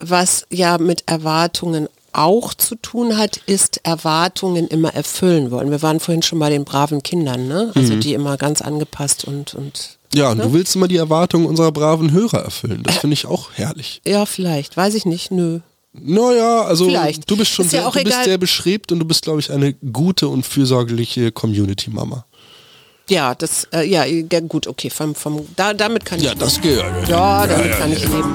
was ja mit Erwartungen auch zu tun hat, ist Erwartungen immer erfüllen wollen. Wir waren vorhin schon bei den braven Kindern, ne? Also die immer ganz angepasst und, und Ja, und du willst immer die Erwartungen unserer braven Hörer erfüllen. Das finde ich auch herrlich. ja, vielleicht, weiß ich nicht, nö. Naja, also Vielleicht. du bist schon Ist ja sehr, auch du bist sehr beschrebt und du bist, glaube ich, eine gute und fürsorgliche Community-Mama. Ja, das, äh, ja, ja, gut, okay, vom, vom, da, damit kann ich Ja, das geht. Ja, damit kann ich leben.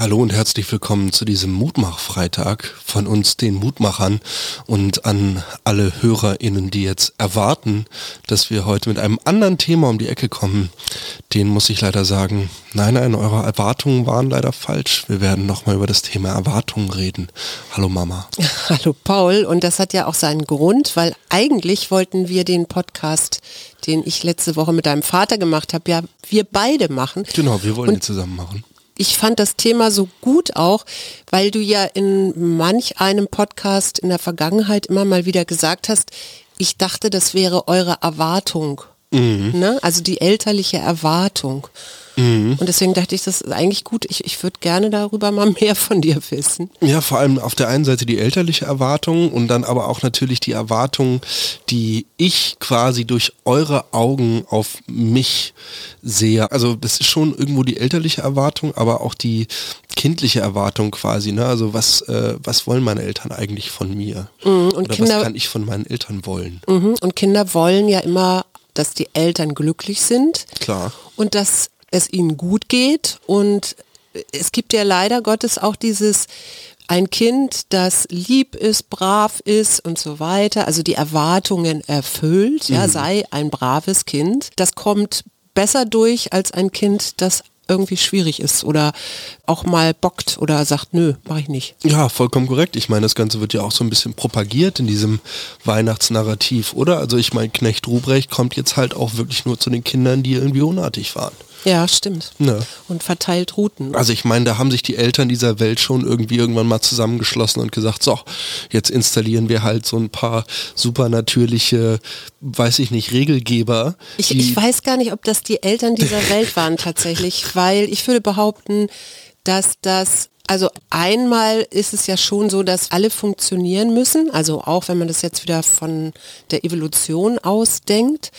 Hallo und herzlich willkommen zu diesem Mutmach-Freitag von uns, den Mutmachern und an alle HörerInnen, die jetzt erwarten, dass wir heute mit einem anderen Thema um die Ecke kommen. Den muss ich leider sagen, nein, nein, eure Erwartungen waren leider falsch. Wir werden nochmal über das Thema Erwartungen reden. Hallo Mama. Hallo Paul, und das hat ja auch seinen Grund, weil eigentlich wollten wir den Podcast, den ich letzte Woche mit deinem Vater gemacht habe, ja wir beide machen. Genau, wir wollen Und die zusammen machen. Ich fand das Thema so gut auch, weil du ja in manch einem Podcast in der Vergangenheit immer mal wieder gesagt hast, ich dachte, das wäre eure Erwartung. Ne? Also die elterliche Erwartung. Und deswegen dachte ich, das ist eigentlich gut. Ich, ich würde gerne darüber mal mehr von dir wissen. Ja, vor allem auf der einen Seite die elterliche Erwartung und dann aber auch natürlich die Erwartung, die ich quasi durch eure Augen auf mich sehe. Also das ist schon irgendwo die elterliche Erwartung, aber auch die kindliche Erwartung quasi. Ne? Also was, äh, was wollen meine Eltern eigentlich von mir? und Oder Kinder- was kann ich von meinen Eltern wollen? Mhm. Und Kinder wollen ja immer, dass die Eltern glücklich sind. Klar. und dass es ihnen gut geht. Und es gibt ja leider Gottes auch dieses ein Kind, das lieb ist, brav ist und so weiter, also die Erwartungen erfüllt, ja, sei ein braves Kind. Das kommt besser durch als ein Kind, das irgendwie schwierig ist oder auch mal bockt oder sagt, nö, mach ich nicht. Ja, vollkommen korrekt. Ich meine, das Ganze wird ja auch so ein bisschen propagiert in diesem Weihnachtsnarrativ, oder? Also ich meine, Knecht Ruprecht kommt jetzt halt auch wirklich nur zu den Kindern, die irgendwie unartig waren. Ja, stimmt. Ne. Und verteilt Routen. Also ich meine, da haben sich die Eltern dieser Welt schon irgendwie irgendwann mal zusammengeschlossen und gesagt, so, jetzt installieren wir halt so ein paar supernatürliche, weiß ich nicht, Regelgeber. Ich, ich weiß gar nicht, ob das die Eltern dieser Welt waren tatsächlich, weil ich würde behaupten, dass das, also einmal ist es ja schon so, dass alle funktionieren müssen, also auch wenn man das jetzt wieder von der Evolution ausdenkt,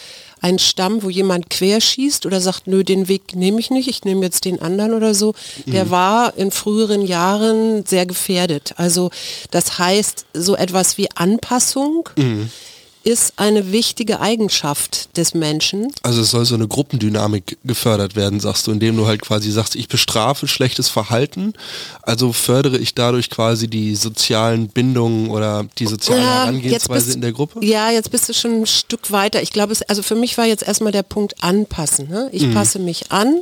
ein Stamm, wo jemand querschießt oder sagt, nö, den Weg nehme ich nicht, ich nehme jetzt den anderen oder so, der war in früheren Jahren sehr gefährdet. Also das heißt, so etwas wie Anpassung ist eine wichtige Eigenschaft des Menschen. Also es soll so eine Gruppendynamik gefördert werden, sagst du, indem du halt quasi sagst, ich bestrafe schlechtes Verhalten, also fördere ich dadurch quasi die sozialen Bindungen oder die soziale Ja, Herangehensweise bist- in der Gruppe? Ja, jetzt bist du schon ein Stück weiter. Ich glaube, es, also für mich war jetzt erstmal der Punkt anpassen. Ne? Ich Mhm. passe mich an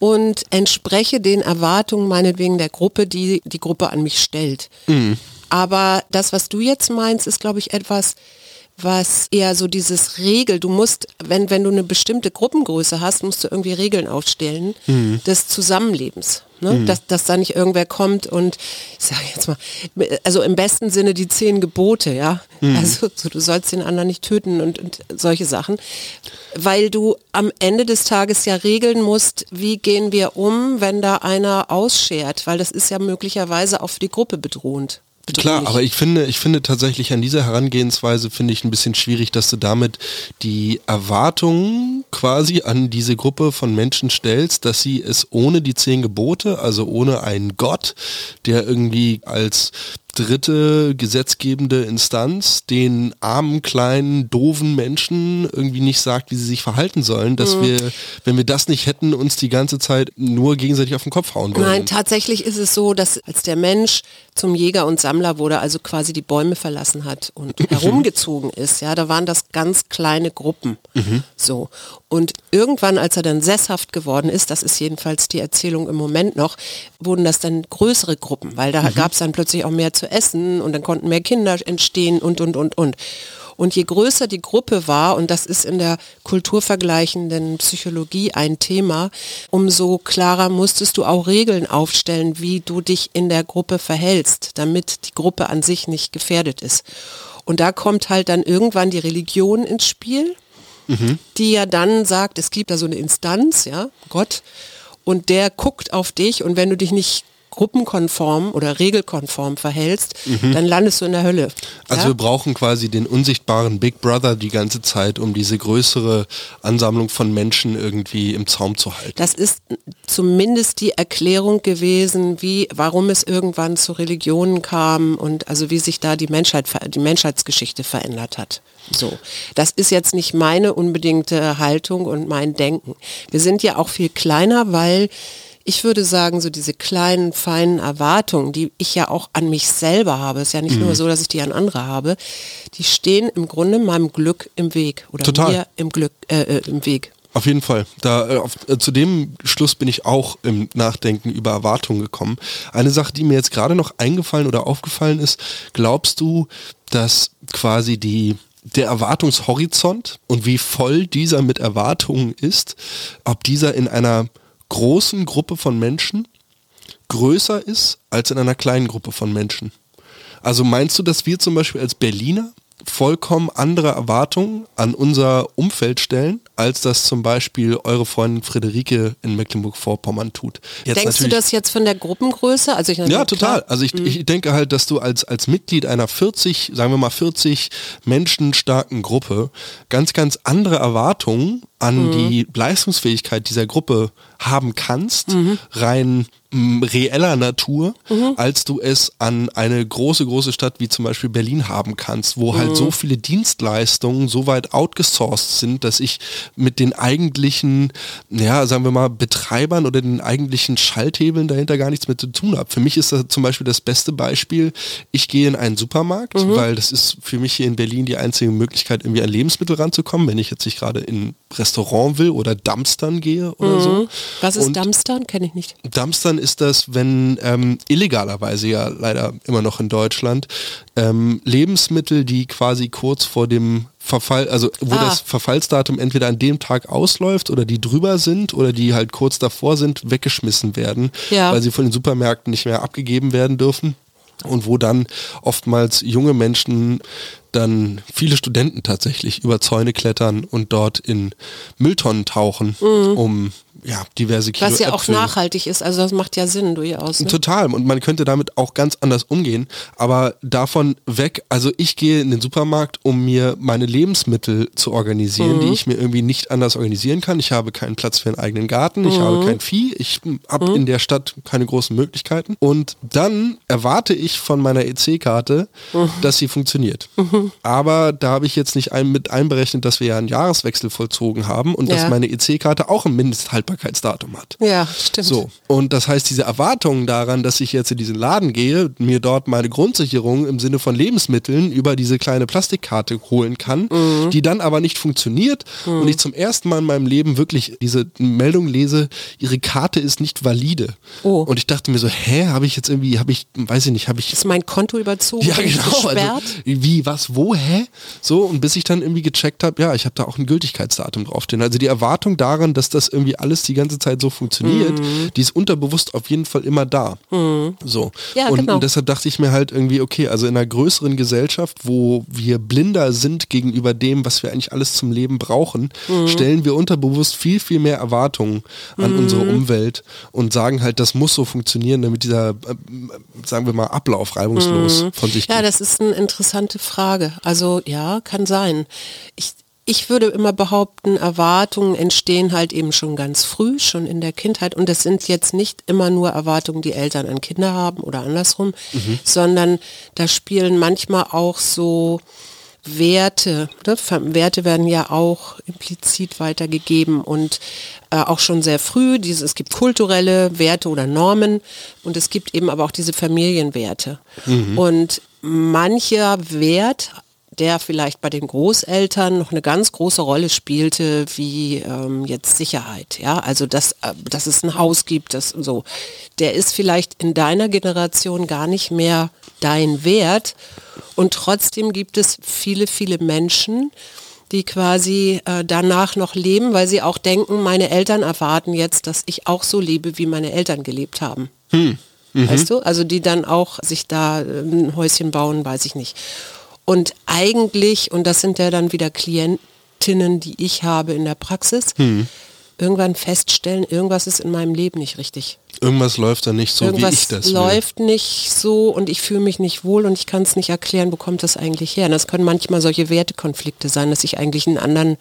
und entspreche den Erwartungen meinetwegen der Gruppe, die die Gruppe an mich stellt. Mhm. Aber das, was du jetzt meinst, ist, glaube ich, etwas, was eher so dieses Regel, du musst, wenn, wenn du eine bestimmte Gruppengröße hast, musst du irgendwie Regeln aufstellen Mhm. des Zusammenlebens. Ne? Dass, dass da nicht irgendwer kommt und, ich sage jetzt mal, also im besten Sinne die zehn Gebote, ja. Mhm. Also so, du sollst den anderen nicht töten und, und solche Sachen. Weil du am Ende des Tages ja regeln musst, wie gehen wir um, wenn da einer ausschert, weil das ist ja möglicherweise auch für die Gruppe bedrohend. Klar, bedrohlich. aber ich finde, ich finde tatsächlich an dieser Herangehensweise finde ich ein bisschen schwierig, dass du damit die Erwartungen quasi an diese Gruppe von Menschen stellst, dass sie es ohne die zehn Gebote, also ohne einen Gott, der irgendwie als dritte gesetzgebende Instanz den armen, kleinen, doofen Menschen irgendwie nicht sagt, wie sie sich verhalten sollen, dass mhm. wir, wenn wir das nicht hätten, uns die ganze Zeit nur gegenseitig auf den Kopf hauen würden. Nein, tatsächlich ist es so, dass als der Mensch zum Jäger und Sammler wurde, also quasi die Bäume verlassen hat und herumgezogen ist, ja, da waren das ganz kleine Gruppen. Mhm. So. Und irgendwann, als er dann sesshaft geworden ist, das ist jedenfalls die Erzählung im Moment noch, wurden das dann größere Gruppen, weil da mhm. gab es dann plötzlich auch mehr zu essen und dann konnten mehr Kinder entstehen und, und, und, und. Und je größer die Gruppe war, und das ist in der kulturvergleichenden Psychologie ein Thema, umso klarer musstest du auch Regeln aufstellen, wie du dich in der Gruppe verhältst, damit die Gruppe an sich nicht gefährdet ist. Und da kommt halt dann irgendwann die Religion ins Spiel, mhm. die ja dann sagt, es gibt da so eine Instanz, ja, Gott, und der guckt auf dich und wenn du dich nicht gruppenkonform oder regelkonform verhältst, mhm. dann landest du in der Hölle. Also ja? wir brauchen quasi den unsichtbaren Big Brother die ganze Zeit, um diese größere Ansammlung von Menschen irgendwie im Zaum zu halten. Das ist zumindest die Erklärung gewesen, wie, warum es irgendwann zu Religionen kam und also wie sich da die Menschheit, die Menschheitsgeschichte verändert hat. So. Das ist jetzt nicht meine unbedingte Haltung und mein Denken. Wir sind ja auch viel kleiner, weil ich würde sagen, so diese kleinen, feinen Erwartungen, die ich ja auch an mich selber habe, ist ja nicht mhm. nur so, dass ich die an andere habe, die stehen im Grunde meinem Glück im Weg oder Total. mir im Glück äh, äh, im Weg. Auf jeden Fall. Da, äh, auf, äh, zu dem Schluss bin ich auch im Nachdenken über Erwartungen gekommen. Eine Sache, die mir jetzt gerade noch eingefallen oder aufgefallen ist, glaubst du, dass quasi die der Erwartungshorizont und wie voll dieser mit Erwartungen ist, ob dieser in einer großen Gruppe von Menschen größer ist als in einer kleinen Gruppe von Menschen. Also meinst du, dass wir zum Beispiel als Berliner vollkommen andere Erwartungen an unser Umfeld stellen, als das zum Beispiel eure Freundin Friederike in Mecklenburg-Vorpommern tut. Jetzt Denkst du das jetzt von der Gruppengröße? Also ich ja, total. Klar. Also ich, mhm. ich denke halt, dass du als, als Mitglied einer 40, sagen wir mal 40 Menschen starken Gruppe ganz, ganz andere Erwartungen an mhm. die Leistungsfähigkeit dieser Gruppe haben kannst, mhm. rein reeller Natur, mhm. als du es an eine große, große Stadt wie zum Beispiel Berlin haben kannst, wo halt mhm. so viele Dienstleistungen so weit outgesourced sind, dass ich mit den eigentlichen, ja, sagen wir mal, Betreibern oder den eigentlichen Schalthebeln dahinter gar nichts mehr zu tun habe. Für mich ist das zum Beispiel das beste Beispiel, ich gehe in einen Supermarkt, mhm. weil das ist für mich hier in Berlin die einzige Möglichkeit, irgendwie an Lebensmittel ranzukommen, wenn ich jetzt nicht gerade in ein Restaurant will oder Dumpstern gehe oder so. Mhm. Was ist Und Dumpstern? Kenne ich nicht. Dumpstern ist das, wenn ähm, illegalerweise ja leider immer noch in Deutschland ähm, Lebensmittel, die quasi kurz vor dem Verfall, also wo ah. das Verfallsdatum entweder an dem Tag ausläuft oder die drüber sind oder die halt kurz davor sind, weggeschmissen werden, ja. weil sie von den Supermärkten nicht mehr abgegeben werden dürfen und wo dann oftmals junge Menschen dann viele Studenten tatsächlich über Zäune klettern und dort in Mülltonnen tauchen, mhm. um ja, diverse Kilo Was ja auch nachhaltig ist, also das macht ja Sinn durchaus. Ne? Total und man könnte damit auch ganz anders umgehen, aber davon weg, also ich gehe in den Supermarkt, um mir meine Lebensmittel zu organisieren, mhm. die ich mir irgendwie nicht anders organisieren kann. Ich habe keinen Platz für einen eigenen Garten, ich mhm. habe kein Vieh, ich habe mhm. in der Stadt keine großen Möglichkeiten und dann erwarte ich von meiner EC-Karte, mhm. dass sie funktioniert. Mhm. Aber da habe ich jetzt nicht ein, mit einberechnet, dass wir ja einen Jahreswechsel vollzogen haben und ja. dass meine EC-Karte auch ein Mindesthaltbarkeit Haltbarkeitsdatum hat. Ja, stimmt. So. Und das heißt, diese Erwartungen daran, dass ich jetzt in diesen Laden gehe, mir dort meine Grundsicherung im Sinne von Lebensmitteln über diese kleine Plastikkarte holen kann, mhm. die dann aber nicht funktioniert mhm. und ich zum ersten Mal in meinem Leben wirklich diese Meldung lese, ihre Karte ist nicht valide. Oh. Und ich dachte mir so, hä, habe ich jetzt irgendwie, habe ich, weiß ich nicht, habe ich... Ist mein Konto überzogen? Ja, genau. Also, wie, was, wo, hä? So, und bis ich dann irgendwie gecheckt habe, ja, ich habe da auch ein Gültigkeitsdatum draufstehen. Also die Erwartung daran, dass das irgendwie alles die ganze Zeit so funktioniert, mhm. die ist unterbewusst auf jeden Fall immer da. Mhm. So. Ja, und, genau. und, deshalb dachte ich mir halt irgendwie, okay, also in einer größeren Gesellschaft, wo wir blinder sind gegenüber dem, was wir eigentlich alles zum Leben brauchen, mhm. stellen wir unterbewusst viel, viel mehr Erwartungen an unsere mhm. Umwelt und sagen halt, das muss so funktionieren, damit dieser, äh, sagen wir mal, Ablauf reibungslos mhm. von sich geht. Ja, das ist eine interessante Frage. Also ja, kann sein. Ich, ich würde immer behaupten, Erwartungen entstehen halt eben schon ganz früh, schon in der Kindheit. Und das sind jetzt nicht immer nur Erwartungen, die Eltern an Kinder haben oder andersrum, mhm. sondern da spielen manchmal auch so Werte, ne? Werte werden ja auch implizit weitergegeben und äh, auch schon sehr früh. Diese, es gibt kulturelle Werte oder Normen und es gibt eben aber auch diese Familienwerte. Mhm. Und mancher Wert der vielleicht bei den Großeltern noch eine ganz große Rolle spielte, wie ähm, jetzt Sicherheit. Ja, also dass, äh, dass es ein Haus gibt, das so. Der ist vielleicht in deiner Generation gar nicht mehr dein Wert. Und trotzdem gibt es viele, viele Menschen, die quasi äh, danach noch leben, weil sie auch denken, meine Eltern erwarten jetzt, dass ich auch so lebe, wie meine Eltern gelebt haben. Hm. Mhm. Weißt du? Also die dann auch sich da äh, ein Häuschen bauen, weiß ich nicht. Und eigentlich, und das sind ja dann wieder Klientinnen, die ich habe in der Praxis, hm. irgendwann feststellen, irgendwas ist in meinem Leben nicht richtig. Irgendwas läuft da nicht so, irgendwas wie ich das will. läuft nicht so und ich fühle mich nicht wohl und ich kann es nicht erklären, wo kommt das eigentlich her. Und das können manchmal solche Wertekonflikte sein, dass ich eigentlich einen anderen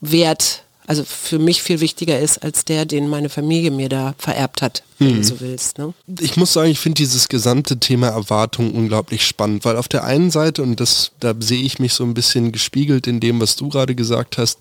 Wert also für mich viel wichtiger ist als der, den meine Familie mir da vererbt hat, wenn hm. du so willst. Ne? Ich muss sagen, ich finde dieses gesamte Thema Erwartung unglaublich spannend, weil auf der einen Seite, und das, da sehe ich mich so ein bisschen gespiegelt in dem, was du gerade gesagt hast,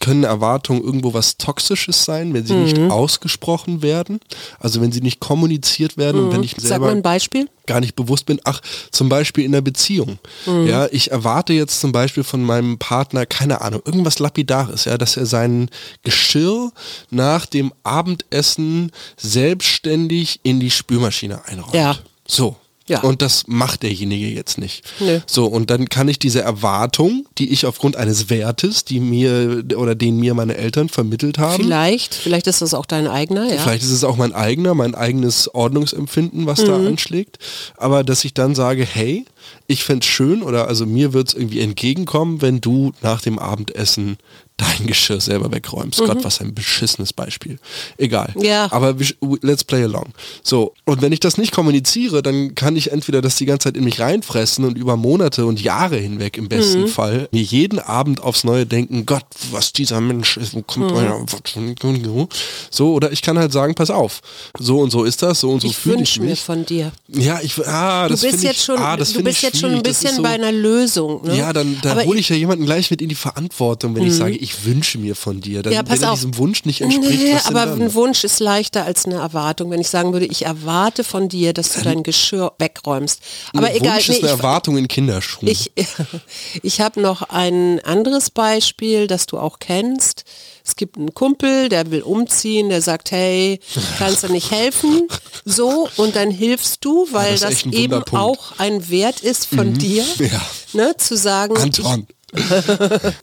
können Erwartungen irgendwo was Toxisches sein, wenn sie mhm. nicht ausgesprochen werden, also wenn sie nicht kommuniziert werden mhm. und wenn ich selber... Sag mal ein Beispiel gar nicht bewusst bin, ach, zum Beispiel in der Beziehung. Mhm. Ja, ich erwarte jetzt zum Beispiel von meinem Partner, keine Ahnung, irgendwas Lapidares, ja, dass er sein Geschirr nach dem Abendessen selbstständig in die Spülmaschine einräumt. Ja. So. Ja. Und das macht derjenige jetzt nicht. Nö. So, und dann kann ich diese Erwartung, die ich aufgrund eines Wertes, die mir oder den mir meine Eltern vermittelt haben. Vielleicht, vielleicht ist das auch dein eigener, ja. Vielleicht ist es auch mein eigener, mein eigenes Ordnungsempfinden, was mhm. da anschlägt. Aber dass ich dann sage, hey, ich fände es schön oder also mir wird es irgendwie entgegenkommen, wenn du nach dem Abendessen dein Geschirr selber wegräumst. Mhm. Gott, was ein beschissenes Beispiel. Egal. Ja. Aber let's play along. So, und wenn ich das nicht kommuniziere, dann kann ich entweder das die ganze Zeit in mich reinfressen und über Monate und Jahre hinweg im besten mhm. Fall mir jeden Abend aufs Neue denken, Gott, was dieser Mensch ist, wo kommt mhm. So, oder ich kann halt sagen, pass auf, so und so ist das, so und so fühle ich mich. mir von dir. Ja, ich, ah, das finde ich, schon, ah, das du bist jetzt schon ein bisschen so, bei einer Lösung. Ne? Ja, dann, dann hole ich ja jemanden gleich mit in die Verantwortung, wenn ich mhm. sage, ich wünsche mir von dir. Dann, ja, pass wenn auf. diesem Wunsch nicht entspricht, nee, aber ein Wunsch ist leichter als eine Erwartung. Wenn ich sagen würde, ich erwarte von dir, dass du dein Geschirr wegräumst. Aber ein egal. Wunsch ist eine ich, Erwartung in Kinderschuhen. Ich, ich habe noch ein anderes Beispiel, das du auch kennst. Es gibt einen Kumpel, der will umziehen, der sagt, hey, kannst du nicht helfen? So, und dann hilfst du, weil ja, das, das eben auch ein Wert ist von mhm. dir, ja. ne, zu sagen, Anton.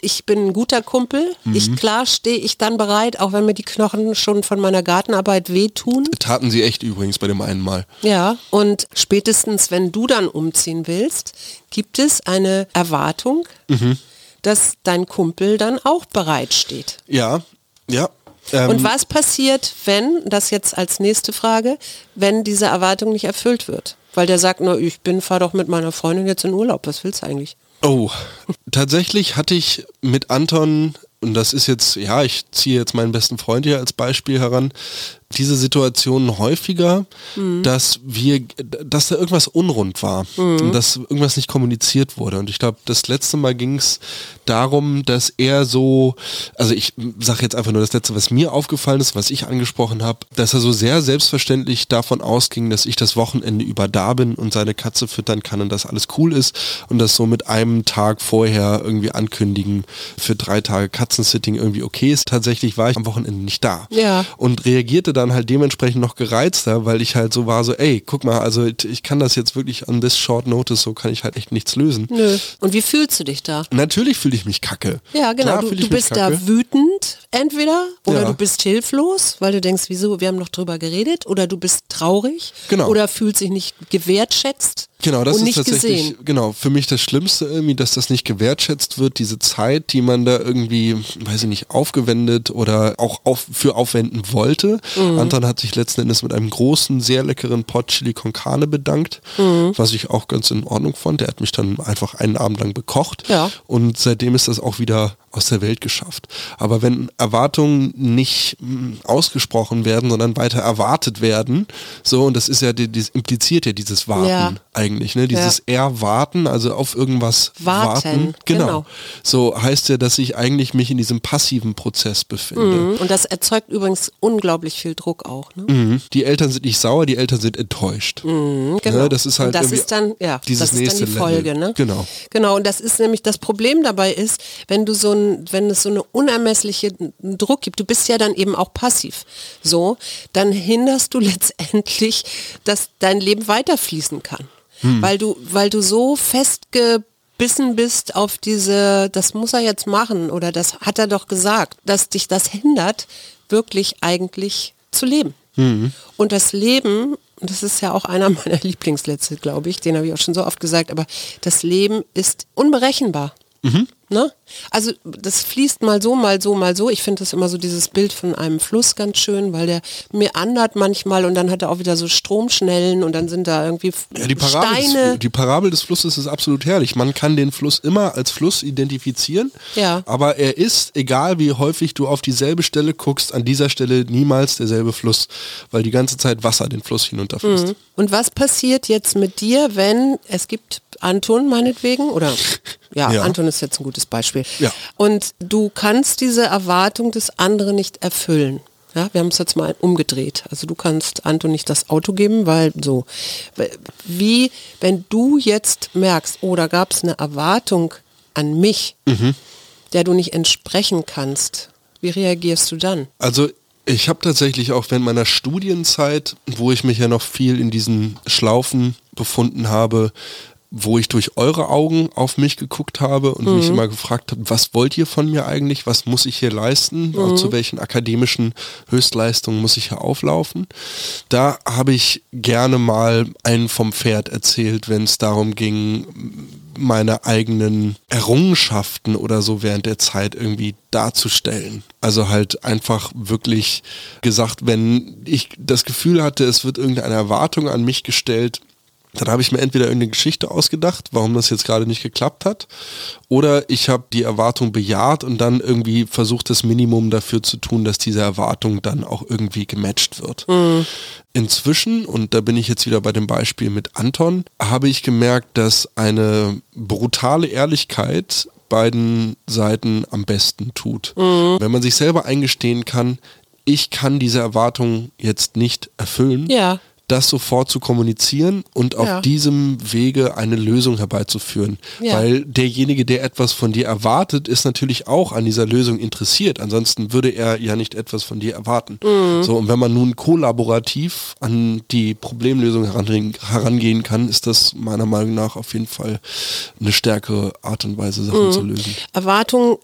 ich bin ein guter Kumpel. Mhm. Ich klar stehe ich dann bereit, auch wenn mir die Knochen schon von meiner Gartenarbeit wehtun. Taten sie echt übrigens bei dem einen Mal. Ja, und spätestens wenn du dann umziehen willst, gibt es eine Erwartung, mhm. Dass dein Kumpel dann auch bereit steht. Ja, ja. Ähm, und was passiert, wenn, das jetzt als nächste Frage, wenn diese Erwartung nicht erfüllt wird? Weil der sagt, na, ich bin, fahr doch mit meiner Freundin jetzt in Urlaub, was willst du eigentlich? Oh, tatsächlich hatte ich mit Anton, und das ist jetzt, ja, ich ziehe jetzt meinen besten Freund hier als Beispiel heran, diese Situationen häufiger, mhm. dass wir, dass da irgendwas unrund war mhm. und dass irgendwas nicht kommuniziert wurde. Und ich glaube, das letzte Mal ging es darum, dass er so, also ich sage jetzt einfach nur das letzte, was mir aufgefallen ist, was ich angesprochen habe, dass er so sehr selbstverständlich davon ausging, dass ich das Wochenende über da bin und seine Katze füttern kann und dass alles cool ist und das so mit einem Tag vorher irgendwie ankündigen für drei Tage Katzensitting irgendwie okay ist. Tatsächlich war ich am Wochenende nicht da ja. und reagierte dann dann halt dementsprechend noch gereizter, weil ich halt so war, so, ey, guck mal, also ich kann das jetzt wirklich an this short notice, so kann ich halt echt nichts lösen. Nö. Und wie fühlst du dich da? Natürlich fühle ich mich kacke. Ja, genau. du, du bist da wütend, wütend entweder oder Ja. du bist hilflos, weil du denkst, wieso, wir haben noch drüber geredet oder du bist traurig Genau. oder fühlst dich nicht gewertschätzt Genau, das ist tatsächlich gesehen. genau für mich das Schlimmste irgendwie, dass das nicht gewertschätzt wird, diese Zeit, die man da irgendwie, weiß ich nicht, aufgewendet oder auch auf, für aufwenden wollte. Mhm. Anton hat sich letzten Endes mit einem großen, sehr leckeren Pot Chili con Carne bedankt, Mhm. was ich auch ganz in Ordnung fand. Der hat mich dann einfach einen Abend lang bekocht Ja. und seitdem ist das auch wieder aus der Welt geschafft. Aber wenn Erwartungen nicht mh, ausgesprochen werden, sondern weiter erwartet werden, so, und das ist ja, das impliziert ja dieses Warten Ja. eigentlich, ne? Dieses Erwarten, also auf irgendwas Warten, warten. Genau. genau. So heißt ja, dass ich eigentlich mich in diesem passiven Prozess befinde. Mhm. Und das erzeugt übrigens unglaublich viel Druck auch. Ne? Mhm. Die Eltern sind nicht sauer, die Eltern sind enttäuscht. Mhm, Ne, das ist halt und das ist dann, ja, dieses das ist nächste dann die Folge, Level. ne? Genau. Genau, und das ist nämlich das Problem dabei ist, wenn du so ein, wenn es so eine unermessliche Druck gibt, du bist ja dann eben auch passiv, so, dann hinderst du letztendlich, dass dein Leben weiterfließen kann. Hm. Weil du, weil du so festgebissen bist auf diese, das muss er jetzt machen oder das hat er doch gesagt, dass dich das hindert, wirklich eigentlich zu leben. Hm. Und das Leben, das ist ja auch einer meiner Lieblingssätze, glaube ich, den habe ich auch schon so oft gesagt, aber das Leben ist unberechenbar. Ne? Also das fließt mal so, mal so, mal so. Ich finde das immer so dieses Bild von einem Fluss ganz schön, weil der meandert manchmal und dann hat er auch wieder so Stromschnellen und dann sind da irgendwie Ja, die, Parabel Steine. des, die Parabel des Flusses ist absolut herrlich. Man kann den Fluss immer als Fluss identifizieren, Ja. aber er ist, egal wie häufig du auf dieselbe Stelle guckst, an dieser Stelle niemals derselbe Fluss, weil die ganze Zeit Wasser den Fluss hinunterfließt. Und was passiert jetzt mit dir, wenn es gibt Anton meinetwegen oder ja, Ja. Anton ist jetzt ein gutes Beispiel. Ja. Und du kannst diese Erwartung des anderen nicht erfüllen. Ja, wir haben es jetzt mal umgedreht. Also du kannst Anton nicht das Auto geben, weil so, wie, wenn du jetzt merkst, oh, da gab es eine Erwartung an mich, der du nicht entsprechen kannst, wie reagierst du dann? Also ich habe tatsächlich auch während meiner Studienzeit, wo ich mich ja noch viel in diesen Schlaufen befunden habe, wo ich durch eure Augen auf mich geguckt habe und mich immer gefragt habe, was wollt ihr von mir eigentlich, was muss ich hier leisten, auch zu welchen akademischen Höchstleistungen muss ich hier auflaufen. Da habe ich gerne mal einen vom Pferd erzählt, wenn es darum ging, meine eigenen Errungenschaften oder so während der Zeit irgendwie darzustellen. Also halt einfach wirklich gesagt, wenn ich das Gefühl hatte, es wird irgendeine Erwartung an mich gestellt, dann habe ich mir entweder irgendeine Geschichte ausgedacht, warum das jetzt gerade nicht geklappt hat, oder ich habe die Erwartung bejaht und dann irgendwie versucht, das Minimum dafür zu tun, dass diese Erwartung dann auch irgendwie gematcht wird. Inzwischen, und da bin ich jetzt wieder bei dem Beispiel mit Anton, habe ich gemerkt, dass eine brutale Ehrlichkeit beiden Seiten am besten tut. Wenn man sich selber eingestehen kann, ich kann diese Erwartung jetzt nicht erfüllen, Ja. Das sofort zu kommunizieren und auf Ja. diesem Wege eine Lösung herbeizuführen. Ja. Weil derjenige, der etwas von dir erwartet, ist natürlich auch an dieser Lösung interessiert. Ansonsten würde er ja nicht etwas von dir erwarten. Mhm. So, und wenn man nun kollaborativ an die Problemlösung herangehen, herangehen kann, ist das meiner Meinung nach auf jeden Fall eine stärkere Art und Weise, Sachen Mhm. zu lösen. Erwartungen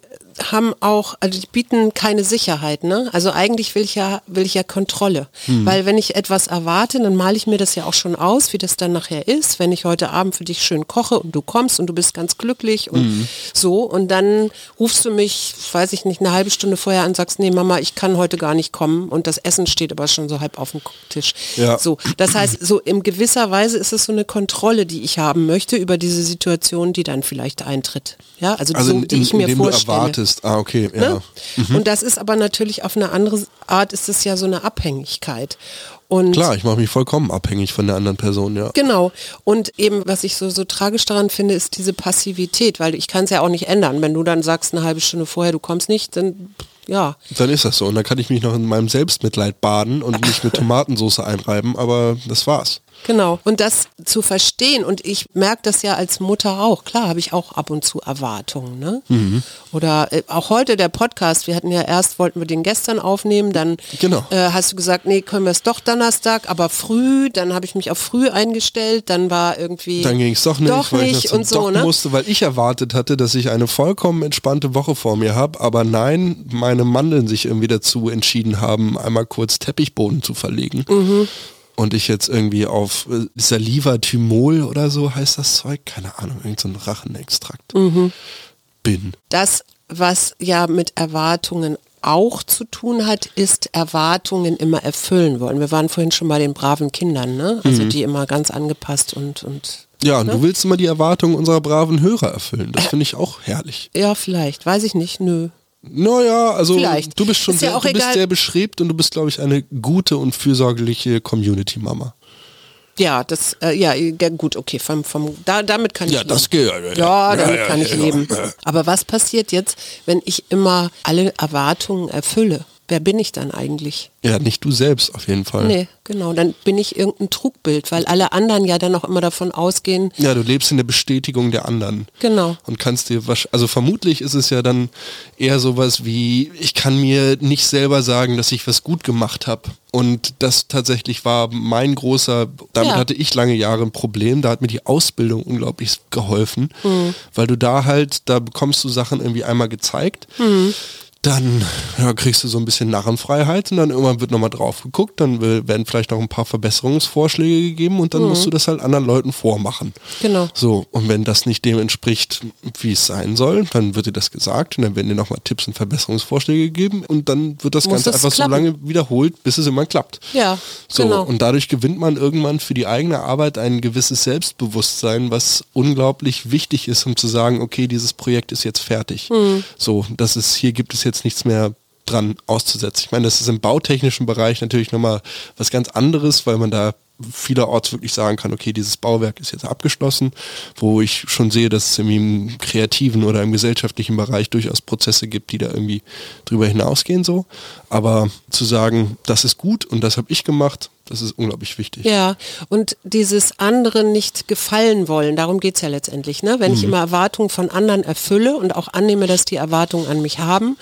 haben auch, also die bieten keine Sicherheit, ne? Also eigentlich will ich ja, will ich ja Kontrolle. Weil wenn ich etwas erwarte, dann male ich mir das ja auch schon aus, wie das dann nachher ist, wenn ich heute Abend für dich schön koche und du kommst und du bist ganz glücklich und so und dann rufst du mich, weiß ich nicht, eine halbe Stunde vorher an und sagst, nee Mama, ich kann heute gar nicht kommen und das Essen steht aber schon so halb auf dem Tisch. Ja. So, das heißt, so in gewisser Weise ist es so eine Kontrolle, die ich haben möchte über diese Situation, die dann vielleicht eintritt. Ja, also, Also so, die in, ich mir vorstelle. Erwartest. Ah, okay, ja. Ne? Und das ist aber natürlich auf eine andere Art, ist es ja so eine Abhängigkeit. Und Klar, ich mache mich vollkommen abhängig von der anderen Person, ja. Genau. Und eben, was ich so, so tragisch daran finde, ist diese Passivität, weil ich kann es ja auch nicht ändern. Wenn du dann sagst, eine halbe Stunde vorher, du kommst nicht, dann ja. Dann ist das so. Und dann kann ich mich noch in meinem Selbstmitleid baden und mich mit Tomatensauce einreiben, aber das war's. Genau. Und das zu verstehen, und ich merke das ja als Mutter auch, klar habe ich auch ab und zu Erwartungen. Ne? Mhm. Oder äh, auch heute der Podcast, wir hatten ja erst, wollten wir den gestern aufnehmen, dann genau. äh, hast du gesagt, nee, können wir es doch Donnerstag, aber früh, dann habe ich mich auf früh eingestellt, dann war irgendwie... Dann ging es doch nicht, doch weil nicht ich und so, ne? musste, weil ich erwartet hatte, dass ich eine vollkommen entspannte Woche vor mir habe, aber nein, meine Mandeln sich irgendwie dazu entschieden haben, einmal kurz Teppichboden zu verlegen. Mhm und ich jetzt irgendwie auf äh, Saliva Thymol oder so heißt das Zeug, keine Ahnung, irgendein so Rachenextrakt mhm. bin. Das, was ja mit Erwartungen auch zu tun hat, ist Erwartungen immer erfüllen wollen. Wir waren vorhin schon bei den braven Kindern, ne? Also mhm. die immer ganz angepasst und, und ja, und ne? du willst immer die Erwartungen unserer braven Hörer erfüllen. Das finde ich auch herrlich. Ja, vielleicht. Weiß ich nicht. Nö. Naja, also Vielleicht. du bist schon sehr, ja du bist sehr beschrebt und du bist, glaube ich, eine gute und fürsorgliche Community-Mama. Ja, das, äh, ja, gut, okay, vom, vom, da, damit kann ich ja, leben. Das geht, ja, ja, damit ja, kann ich leben. Aber was passiert jetzt, wenn ich immer alle Erwartungen erfülle? Wer bin ich dann eigentlich? Ja, nicht du selbst auf jeden Fall. Nee, genau. Dann bin ich irgendein Trugbild, weil alle anderen ja dann auch immer davon ausgehen. Ja, du lebst in der Bestätigung der anderen. Genau. Und kannst dir was, also vermutlich ist es ja dann eher sowas wie, ich kann mir nicht selber sagen, dass ich was gut gemacht habe. Und das tatsächlich war mein großer, damit ja. hatte ich lange Jahre ein Problem, da hat mir die Ausbildung unglaublich geholfen, mhm. weil du da halt, da bekommst du Sachen irgendwie einmal gezeigt. Mhm dann ja, kriegst du so ein bisschen Narrenfreiheit und dann irgendwann wird nochmal drauf geguckt, dann werden vielleicht noch ein paar Verbesserungsvorschläge gegeben und dann mhm. musst du das halt anderen Leuten vormachen. Genau. So, und wenn das nicht dem entspricht, wie es sein soll, dann wird dir das gesagt und dann werden dir nochmal Tipps und Verbesserungsvorschläge gegeben und dann wird das Muss Ganze das einfach klappen. so lange wiederholt, bis es immer klappt. Ja, so, genau. Und dadurch gewinnt man irgendwann für die eigene Arbeit ein gewisses Selbstbewusstsein, was unglaublich wichtig ist, um zu sagen, okay, dieses Projekt ist jetzt fertig. Mhm. So, das ist, hier gibt es jetzt jetzt nichts mehr dran auszusetzen. Ich meine, das ist im bautechnischen Bereich natürlich nochmal was ganz anderes, weil man da vielerorts wirklich sagen kann, okay, dieses Bauwerk ist jetzt abgeschlossen, wo ich schon sehe, dass es im kreativen oder im gesellschaftlichen Bereich durchaus Prozesse gibt, die da irgendwie drüber hinausgehen so. Aber zu sagen, das ist gut und das habe ich gemacht, das ist unglaublich wichtig. Ja, und dieses anderen nicht gefallen wollen, darum geht es ja letztendlich. Ne? Wenn mhm. ich immer Erwartungen von anderen erfülle und auch annehme, dass die Erwartungen an mich haben,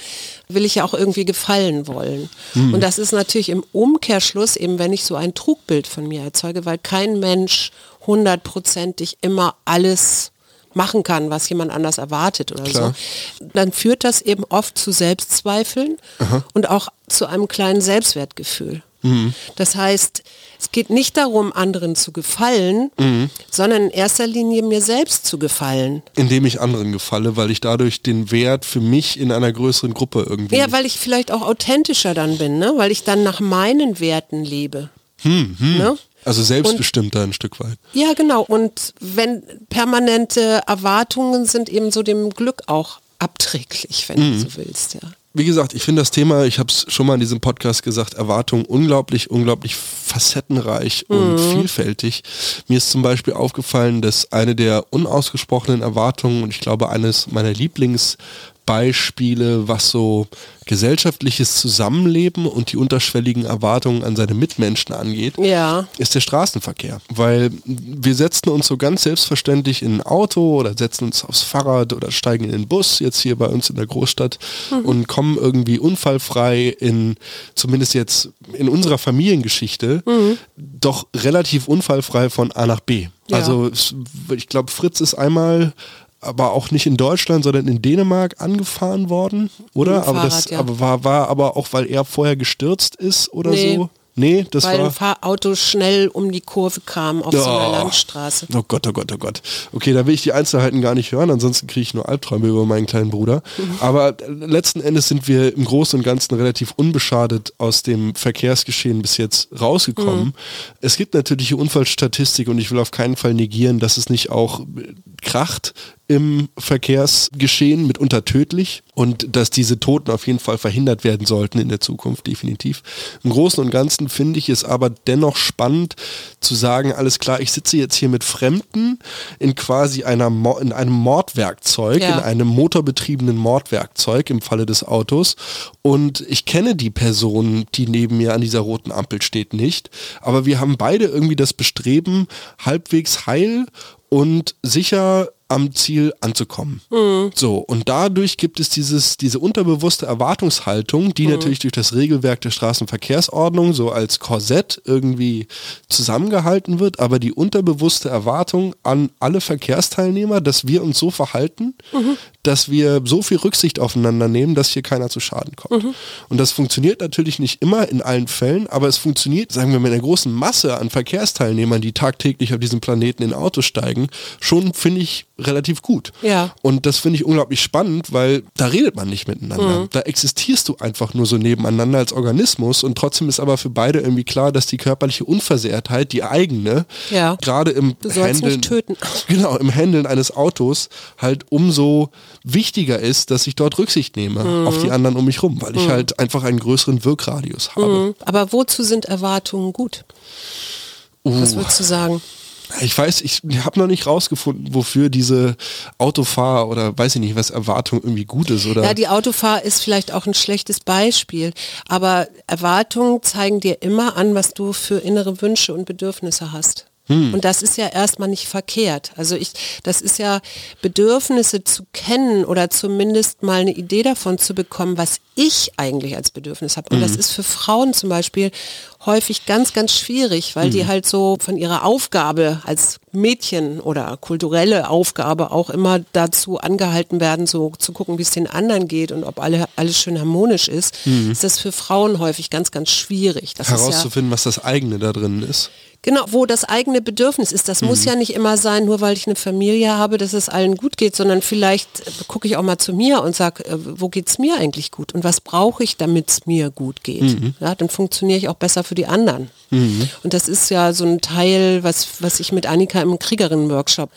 will ich ja auch irgendwie gefallen wollen. Mhm. Und das ist natürlich im Umkehrschluss eben, wenn ich so ein Trugbild von mir erzeuge, weil kein Mensch hundertprozentig immer alles machen kann, was jemand anders erwartet oder Klar. so, dann führt das eben oft zu Selbstzweifeln Aha. und auch zu einem kleinen Selbstwertgefühl. Mhm. Das heißt, es geht nicht darum, anderen zu gefallen, mhm. sondern in erster Linie mir selbst zu gefallen. Indem ich anderen gefalle, weil ich dadurch den Wert für mich in einer größeren Gruppe irgendwie. Ja, weil ich vielleicht auch authentischer dann bin, ne? weil ich dann nach meinen Werten lebe. Hm, hm. Ne? Also selbstbestimmter und, ein Stück weit. Ja, genau. Und wenn permanente Erwartungen sind eben so dem Glück auch abträglich, wenn mhm. du so willst, ja wie gesagt, ich finde das Thema, ich habe es schon mal in diesem Podcast gesagt, Erwartungen unglaublich, unglaublich facettenreich und mhm. vielfältig. Mir ist zum Beispiel aufgefallen, dass eine der unausgesprochenen Erwartungen und ich glaube eines meiner Lieblings Beispiele, was so gesellschaftliches Zusammenleben und die unterschwelligen Erwartungen an seine Mitmenschen angeht, ja. ist der Straßenverkehr. Weil wir setzen uns so ganz selbstverständlich in ein Auto oder setzen uns aufs Fahrrad oder steigen in den Bus, jetzt hier bei uns in der Großstadt mhm. und kommen irgendwie unfallfrei in, zumindest jetzt in unserer Familiengeschichte, mhm. doch relativ unfallfrei von A nach B. Ja. Also ich glaube, Fritz ist einmal aber auch nicht in Deutschland, sondern in Dänemark angefahren worden, oder? aber Fahrrad, das ja. aber war, war aber auch, weil er vorher gestürzt ist oder nee. so. Nee, das Weil war... ein Fahrauto schnell um die Kurve kam auf oh. so einer Landstraße. Oh Gott, oh Gott, oh Gott. Okay, da will ich die Einzelheiten gar nicht hören, ansonsten kriege ich nur Albträume über meinen kleinen Bruder. Mhm. Aber äh, letzten Endes sind wir im Großen und Ganzen relativ unbeschadet aus dem Verkehrsgeschehen bis jetzt rausgekommen. Mhm. Es gibt natürlich Unfallstatistik und ich will auf keinen Fall negieren, dass es nicht auch kracht im Verkehrsgeschehen, mitunter tödlich und dass diese Toten auf jeden Fall verhindert werden sollten in der Zukunft, definitiv. Im Großen und Ganzen finde ich es aber dennoch spannend zu sagen, alles klar, ich sitze jetzt hier mit Fremden in quasi einer Mo in einem Mordwerkzeug, ja. in einem motorbetriebenen Mordwerkzeug im Falle des Autos und ich kenne die Person, die neben mir an dieser roten Ampel steht, nicht, aber wir haben beide irgendwie das Bestreben, halbwegs heil und sicher am Ziel anzukommen. Mhm. So, und dadurch gibt es dieses, diese unterbewusste Erwartungshaltung, die mhm. natürlich durch das Regelwerk der Straßenverkehrsordnung so als Korsett irgendwie zusammengehalten wird, aber die unterbewusste Erwartung an alle Verkehrsteilnehmer, dass wir uns so verhalten, mhm. dass wir so viel Rücksicht aufeinander nehmen, dass hier keiner zu Schaden kommt. Mhm. Und das funktioniert natürlich nicht immer in allen Fällen, aber es funktioniert, sagen wir, mit einer großen Masse an Verkehrsteilnehmern, die tagtäglich auf diesem Planeten in Autos steigen, schon finde ich relativ gut. Ja. Und das finde ich unglaublich spannend, weil da redet man nicht miteinander. Mhm. Da existierst du einfach nur so nebeneinander als Organismus und trotzdem ist aber für beide irgendwie klar, dass die körperliche Unversehrtheit, die eigene, ja. gerade im Handeln, genau, im Handeln eines Autos halt umso wichtiger ist, dass ich dort Rücksicht nehme mhm. auf die anderen um mich rum, weil ich mhm. halt einfach einen größeren Wirkradius habe. Mhm. Aber wozu sind Erwartungen gut? Uh. Was würdest du sagen? Ich weiß, ich habe noch nicht rausgefunden, wofür diese Autofahr oder weiß ich nicht, was Erwartung irgendwie gut ist oder. Ja, die Autofahr ist vielleicht auch ein schlechtes Beispiel, aber Erwartungen zeigen dir immer an, was du für innere Wünsche und Bedürfnisse hast. Hm. Und das ist ja erstmal nicht verkehrt. Also ich, das ist ja Bedürfnisse zu kennen oder zumindest mal eine Idee davon zu bekommen, was ich eigentlich als Bedürfnis habe. Und mhm. das ist für Frauen zum Beispiel häufig ganz, ganz schwierig, weil mhm. die halt so von ihrer Aufgabe als Mädchen oder kulturelle Aufgabe auch immer dazu angehalten werden, so zu gucken, wie es den anderen geht und ob alle, alles schön harmonisch ist, mhm. ist das für Frauen häufig ganz, ganz schwierig. Das Herauszufinden, ja, was das eigene da drin ist. Genau, wo das eigene Bedürfnis ist. Das mhm. muss ja nicht immer sein, nur weil ich eine Familie habe, dass es allen gut geht, sondern vielleicht gucke ich auch mal zu mir und sage, äh, wo geht es mir eigentlich gut und was brauche ich, damit es mir gut geht. Mhm. Ja, dann funktioniere ich auch besser für die anderen. Mhm. Und das ist ja so ein Teil, was, was ich mit Annika im Kriegerinnen-Workshop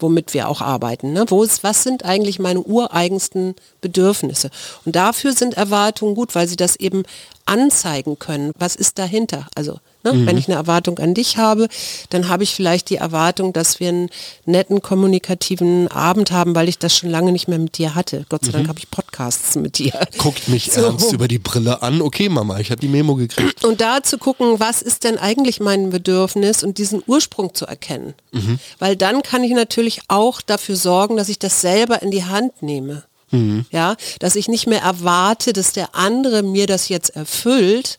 womit wir auch arbeiten. Ne? Wo ist, was sind eigentlich meine ureigensten Bedürfnisse? Und dafür sind Erwartungen gut, weil sie das eben anzeigen können. Was ist dahinter? Also Ne? Mhm. Wenn ich eine Erwartung an dich habe, dann habe ich vielleicht die Erwartung, dass wir einen netten kommunikativen Abend haben, weil ich das schon lange nicht mehr mit dir hatte. Gott sei Dank mhm. habe ich Podcasts mit dir. Guckt mich so. ernst über die Brille an. Okay, Mama, ich habe die Memo gekriegt. Und da zu gucken, was ist denn eigentlich mein Bedürfnis und diesen Ursprung zu erkennen. Mhm. Weil dann kann ich natürlich auch dafür sorgen, dass ich das selber in die Hand nehme. Mhm. Ja, dass ich nicht mehr erwarte, dass der andere mir das jetzt erfüllt,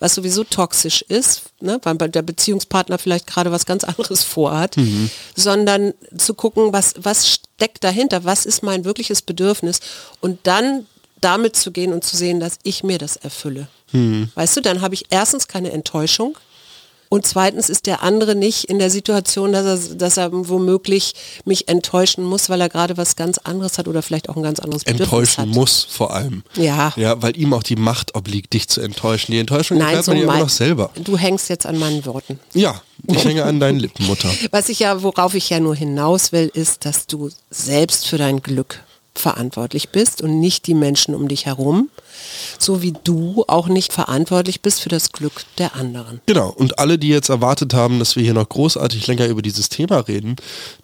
was sowieso toxisch ist, ne, weil der Beziehungspartner vielleicht gerade was ganz anderes vorhat, mhm. sondern zu gucken, was, was steckt dahinter, was ist mein wirkliches Bedürfnis und dann damit zu gehen und zu sehen, dass ich mir das erfülle. Mhm. Weißt du, dann habe ich erstens keine Enttäuschung, und zweitens ist der andere nicht in der Situation, dass er, dass er womöglich mich enttäuschen muss, weil er gerade was ganz anderes hat oder vielleicht auch ein ganz anderes Bedürfnis Enttäuschen hat. muss vor allem. Ja. Ja, weil ihm auch die Macht obliegt, dich zu enttäuschen. Die Enttäuschung Nein, so man ja immer noch selber. Du hängst jetzt an meinen Worten. Ja, ich hänge an deinen Lippen, Mutter. Was ich ja, worauf ich ja nur hinaus will, ist, dass du selbst für dein Glück verantwortlich bist und nicht die Menschen um dich herum so wie du auch nicht verantwortlich bist für das Glück der anderen. Genau, und alle, die jetzt erwartet haben, dass wir hier noch großartig länger über dieses Thema reden,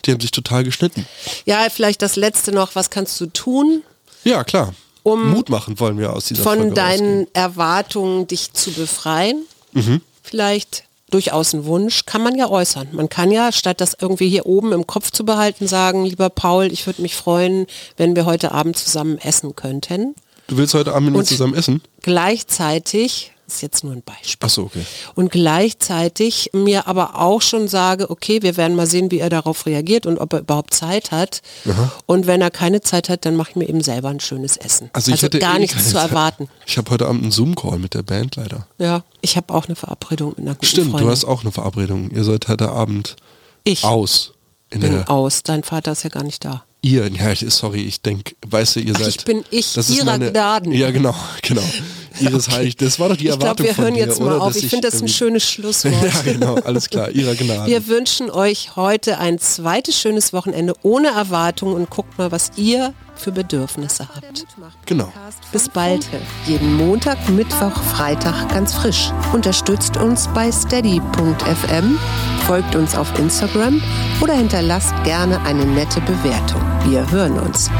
die haben sich total geschnitten. Ja, vielleicht das letzte noch, was kannst du tun? Ja, klar. Um Mut machen wollen wir aus dieser Von Folge deinen rausgehen. Erwartungen dich zu befreien. Mhm. Vielleicht durchaus ein Wunsch, kann man ja äußern. Man kann ja, statt das irgendwie hier oben im Kopf zu behalten, sagen, lieber Paul, ich würde mich freuen, wenn wir heute Abend zusammen essen könnten. Du willst heute Abend mit mir zusammen essen? Gleichzeitig, ist jetzt nur ein Beispiel. Ach so, okay. Und gleichzeitig mir aber auch schon sage, okay, wir werden mal sehen, wie er darauf reagiert und ob er überhaupt Zeit hat. Aha. Und wenn er keine Zeit hat, dann mache ich mir eben selber ein schönes Essen. Also, ich also gar eh nichts zu erwarten. Ich habe heute Abend einen Zoom-Call mit der Band leider. Ja, ich habe auch eine Verabredung mit einer guten Stimmt, Freundin. du hast auch eine Verabredung. Ihr seid heute Abend ich aus. In bin aus. Dein Vater ist ja gar nicht da ihr, ja, sorry, ich denke, weißt du, ihr Ach, seid. Ich bin ich das ihrer meine, Gnaden. Ja, genau, genau. Iris okay. Heilig, das war doch die Erwartung Ich glaube, wir hören dir, jetzt mal oder? auf. Ich, ich finde das ein schönes Schlusswort. ja, genau, alles klar. Ihrer Gnade. Wir wünschen euch heute ein zweites schönes Wochenende ohne Erwartung und guckt mal, was ihr für Bedürfnisse habt. Genau. Bis bald. Jeden Montag, Mittwoch, Freitag ganz frisch. Unterstützt uns bei steady.fm, folgt uns auf Instagram oder hinterlasst gerne eine nette Bewertung. Wir hören uns.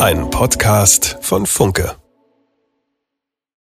Ein Podcast von Funke.